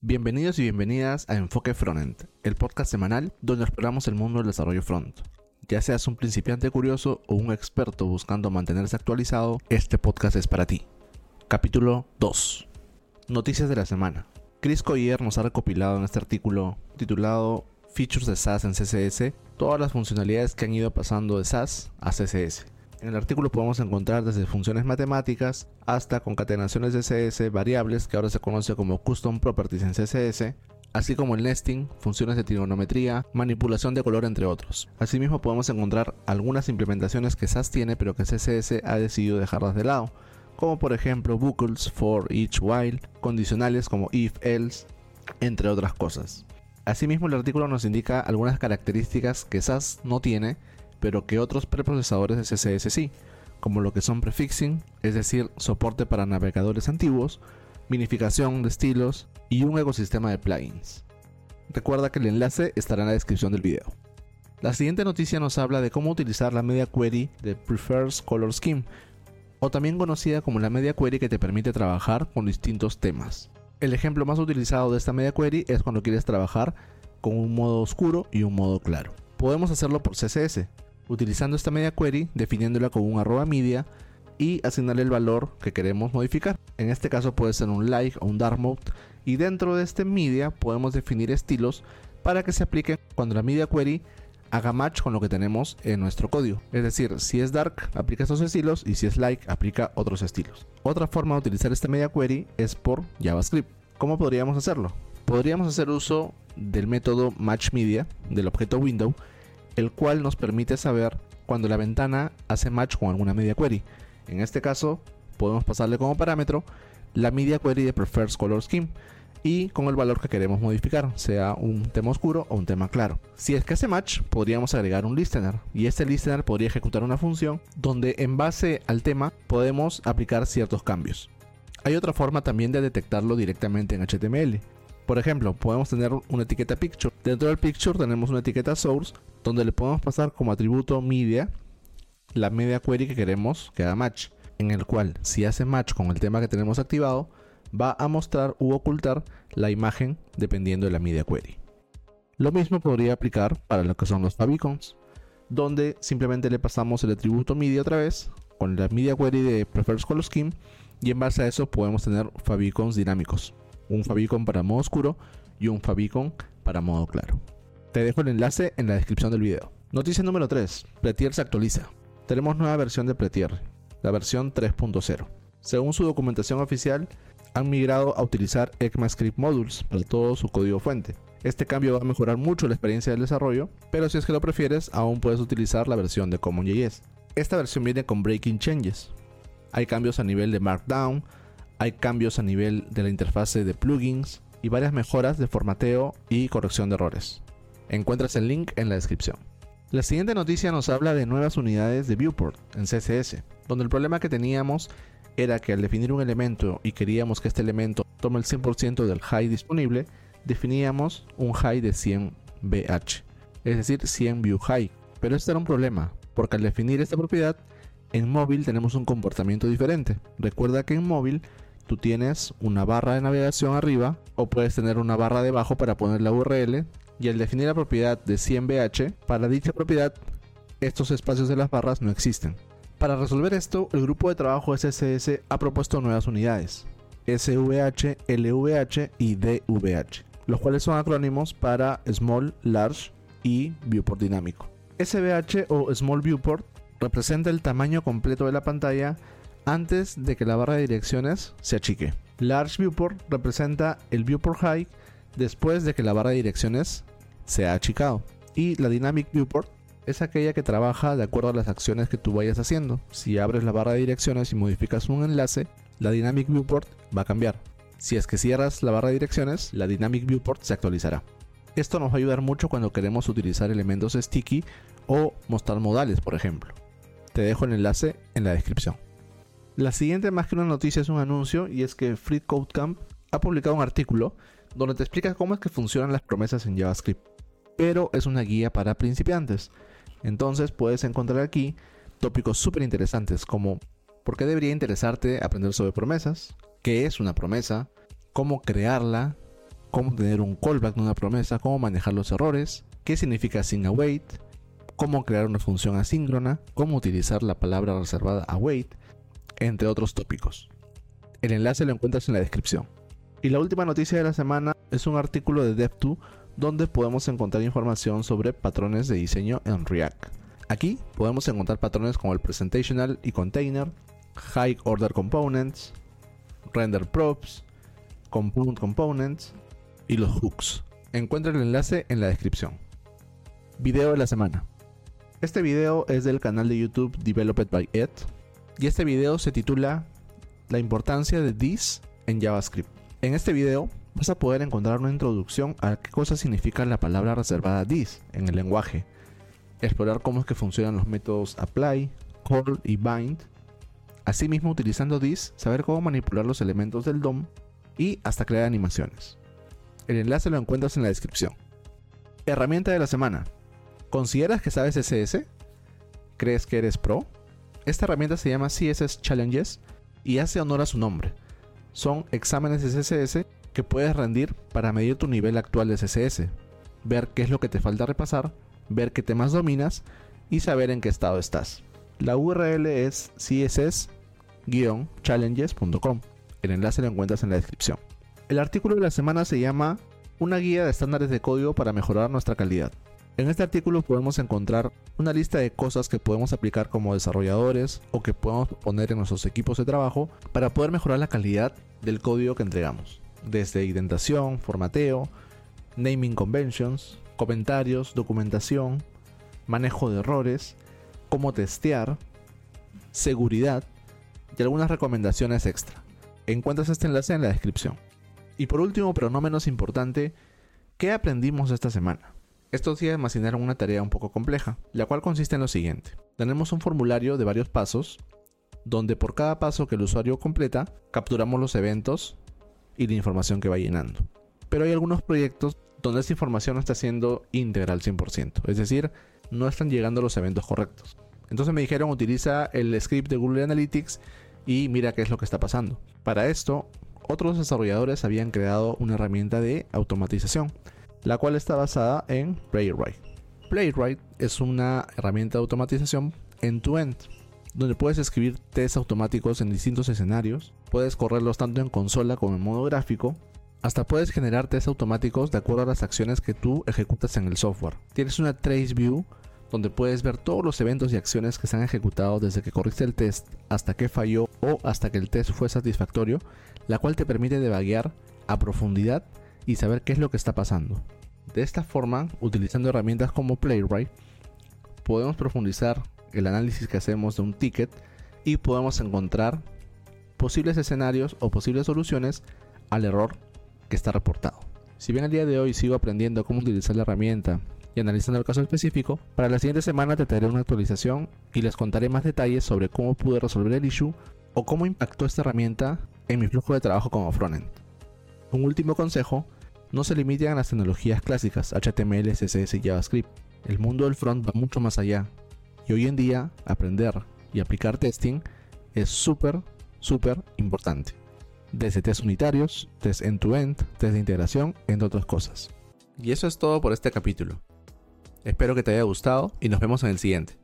Bienvenidos y bienvenidas a Enfoque Frontend, el podcast semanal donde exploramos el mundo del desarrollo front. Ya seas un principiante curioso o un experto buscando mantenerse actualizado, este podcast es para ti. Capítulo 2. Noticias de la semana. Chris Collier nos ha recopilado en este artículo titulado Features de SAS en CSS todas las funcionalidades que han ido pasando de SAS a CSS. En el artículo podemos encontrar desde funciones matemáticas hasta concatenaciones de CSS variables que ahora se conoce como Custom Properties en CSS, así como el nesting, funciones de trigonometría, manipulación de color entre otros. Asimismo podemos encontrar algunas implementaciones que SAS tiene pero que CSS ha decidido dejarlas de lado, como por ejemplo bucles, for, each, while, condicionales como if, else, entre otras cosas. Asimismo el artículo nos indica algunas características que SAS no tiene pero que otros preprocesadores de CSS sí, como lo que son prefixing, es decir, soporte para navegadores antiguos, minificación de estilos y un ecosistema de plugins. Recuerda que el enlace estará en la descripción del video. La siguiente noticia nos habla de cómo utilizar la media query de Prefers Color Scheme, o también conocida como la media query que te permite trabajar con distintos temas. El ejemplo más utilizado de esta media query es cuando quieres trabajar con un modo oscuro y un modo claro. Podemos hacerlo por CSS, utilizando esta media query, definiéndola con un arroba media y asignarle el valor que queremos modificar. En este caso puede ser un light o un dark mode y dentro de este media podemos definir estilos para que se apliquen cuando la media query haga match con lo que tenemos en nuestro código. Es decir, si es dark, aplica estos estilos y si es light, aplica otros estilos. Otra forma de utilizar esta media query es por JavaScript. ¿Cómo podríamos hacerlo? Podríamos hacer uso del método matchMedia del objeto window el cual nos permite saber cuando la ventana hace match con alguna media query. En este caso, podemos pasarle como parámetro la media query de prefers color scheme y con el valor que queremos modificar, sea un tema oscuro o un tema claro. Si es que hace match, podríamos agregar un listener y este listener podría ejecutar una función donde en base al tema podemos aplicar ciertos cambios. Hay otra forma también de detectarlo directamente en HTML. Por ejemplo, podemos tener una etiqueta picture. Dentro del picture tenemos una etiqueta source donde le podemos pasar como atributo media la media query que queremos que haga match, en el cual si hace match con el tema que tenemos activado, va a mostrar u ocultar la imagen dependiendo de la media query. Lo mismo podría aplicar para lo que son los favicons, donde simplemente le pasamos el atributo media otra vez con la media query de prefers color scheme y en base a eso podemos tener favicons dinámicos un favicon para modo oscuro y un favicon para modo claro. Te dejo el enlace en la descripción del video. Noticia número 3. Pletier se actualiza. Tenemos nueva versión de Pletier, la versión 3.0. Según su documentación oficial, han migrado a utilizar ECMAScript Modules para todo su código fuente. Este cambio va a mejorar mucho la experiencia del desarrollo, pero si es que lo prefieres, aún puedes utilizar la versión de CommonJS. Esta versión viene con breaking changes. Hay cambios a nivel de Markdown, hay cambios a nivel de la interfase de plugins y varias mejoras de formateo y corrección de errores. Encuentras el link en la descripción. La siguiente noticia nos habla de nuevas unidades de viewport en CSS, donde el problema que teníamos era que al definir un elemento y queríamos que este elemento tome el 100% del high disponible, definíamos un high de 100 BH, es decir, 100 view high. Pero este era un problema, porque al definir esta propiedad, en móvil tenemos un comportamiento diferente. Recuerda que en móvil tú tienes una barra de navegación arriba o puedes tener una barra debajo para poner la URL y al definir la propiedad de 100bh, para dicha propiedad estos espacios de las barras no existen. Para resolver esto, el grupo de trabajo SSS ha propuesto nuevas unidades, SVH, LVH y DVH, los cuales son acrónimos para Small, Large y Viewport dinámico. SVH o Small Viewport representa el tamaño completo de la pantalla antes de que la barra de direcciones se achique. Large Viewport representa el Viewport High después de que la barra de direcciones se ha achicado. Y la Dynamic Viewport es aquella que trabaja de acuerdo a las acciones que tú vayas haciendo. Si abres la barra de direcciones y modificas un enlace, la Dynamic Viewport va a cambiar. Si es que cierras la barra de direcciones, la Dynamic Viewport se actualizará. Esto nos va a ayudar mucho cuando queremos utilizar elementos sticky o mostrar modales, por ejemplo. Te dejo el enlace en la descripción. La siguiente más que una noticia es un anuncio y es que Free Code Camp ha publicado un artículo donde te explica cómo es que funcionan las promesas en JavaScript. Pero es una guía para principiantes. Entonces puedes encontrar aquí tópicos súper interesantes como por qué debería interesarte aprender sobre promesas, qué es una promesa, cómo crearla, cómo tener un callback de una promesa, cómo manejar los errores, qué significa async await, cómo crear una función asíncrona, cómo utilizar la palabra reservada await, entre otros tópicos. El enlace lo encuentras en la descripción. Y la última noticia de la semana es un artículo de Dev2 donde podemos encontrar información sobre patrones de diseño en React. Aquí podemos encontrar patrones como el presentational y container, high order components, render props, component components y los hooks. Encuentra el enlace en la descripción. Video de la semana. Este video es del canal de YouTube Developed by Ed y este video se titula La importancia de this en JavaScript. En este video vas a poder encontrar una introducción a qué cosa significa la palabra reservada this en el lenguaje, explorar cómo es que funcionan los métodos apply, call y bind, asimismo utilizando this saber cómo manipular los elementos del DOM y hasta crear animaciones. El enlace lo encuentras en la descripción. Herramienta de la semana. ¿Consideras que sabes CSS? ¿Crees que eres pro? Esta herramienta se llama CSS Challenges y hace honor a su nombre. Son exámenes de CSS que puedes rendir para medir tu nivel actual de CSS, ver qué es lo que te falta repasar, ver qué temas dominas y saber en qué estado estás. La URL es css-challenges.com. El enlace lo encuentras en la descripción. El artículo de la semana se llama Una guía de estándares de código para mejorar nuestra calidad. En este artículo podemos encontrar una lista de cosas que podemos aplicar como desarrolladores o que podemos poner en nuestros equipos de trabajo para poder mejorar la calidad del código que entregamos desde indentación, formateo, naming conventions, comentarios, documentación, manejo de errores, cómo testear, seguridad y algunas recomendaciones extra. Encuentras este enlace en la descripción. Y por último, pero no menos importante, ¿qué aprendimos esta semana? Estos días me asignaron una tarea un poco compleja, la cual consiste en lo siguiente. Tenemos un formulario de varios pasos, donde por cada paso que el usuario completa, capturamos los eventos y la información que va llenando. Pero hay algunos proyectos donde esta información no está siendo íntegra al 100%, es decir, no están llegando los eventos correctos. Entonces me dijeron utiliza el script de Google Analytics y mira qué es lo que está pasando. Para esto, otros desarrolladores habían creado una herramienta de automatización, la cual está basada en Playwright. Playwright es una herramienta de automatización end-to-end, donde puedes escribir tests automáticos en distintos escenarios, puedes correrlos tanto en consola como en modo gráfico, hasta puedes generar tests automáticos de acuerdo a las acciones que tú ejecutas en el software. Tienes una trace view donde puedes ver todos los eventos y acciones que se han ejecutado desde que corriste el test hasta que falló o hasta que el test fue satisfactorio, la cual te permite debaguear a profundidad y saber qué es lo que está pasando. De esta forma, utilizando herramientas como Playwright, podemos profundizar el análisis que hacemos de un ticket y podemos encontrar posibles escenarios o posibles soluciones al error que está reportado. Si bien al día de hoy sigo aprendiendo cómo utilizar la herramienta y analizando el caso específico, para la siguiente semana te traeré una actualización y les contaré más detalles sobre cómo pude resolver el issue o cómo impactó esta herramienta en mi flujo de trabajo como frontend. Un último consejo, no se limiten a las tecnologías clásicas HTML, CSS y JavaScript. El mundo del front va mucho más allá y hoy en día aprender y aplicar testing es súper, súper importante. Desde test unitarios, test end-to-end, test de integración, entre otras cosas. Y eso es todo por este capítulo. Espero que te haya gustado y nos vemos en el siguiente.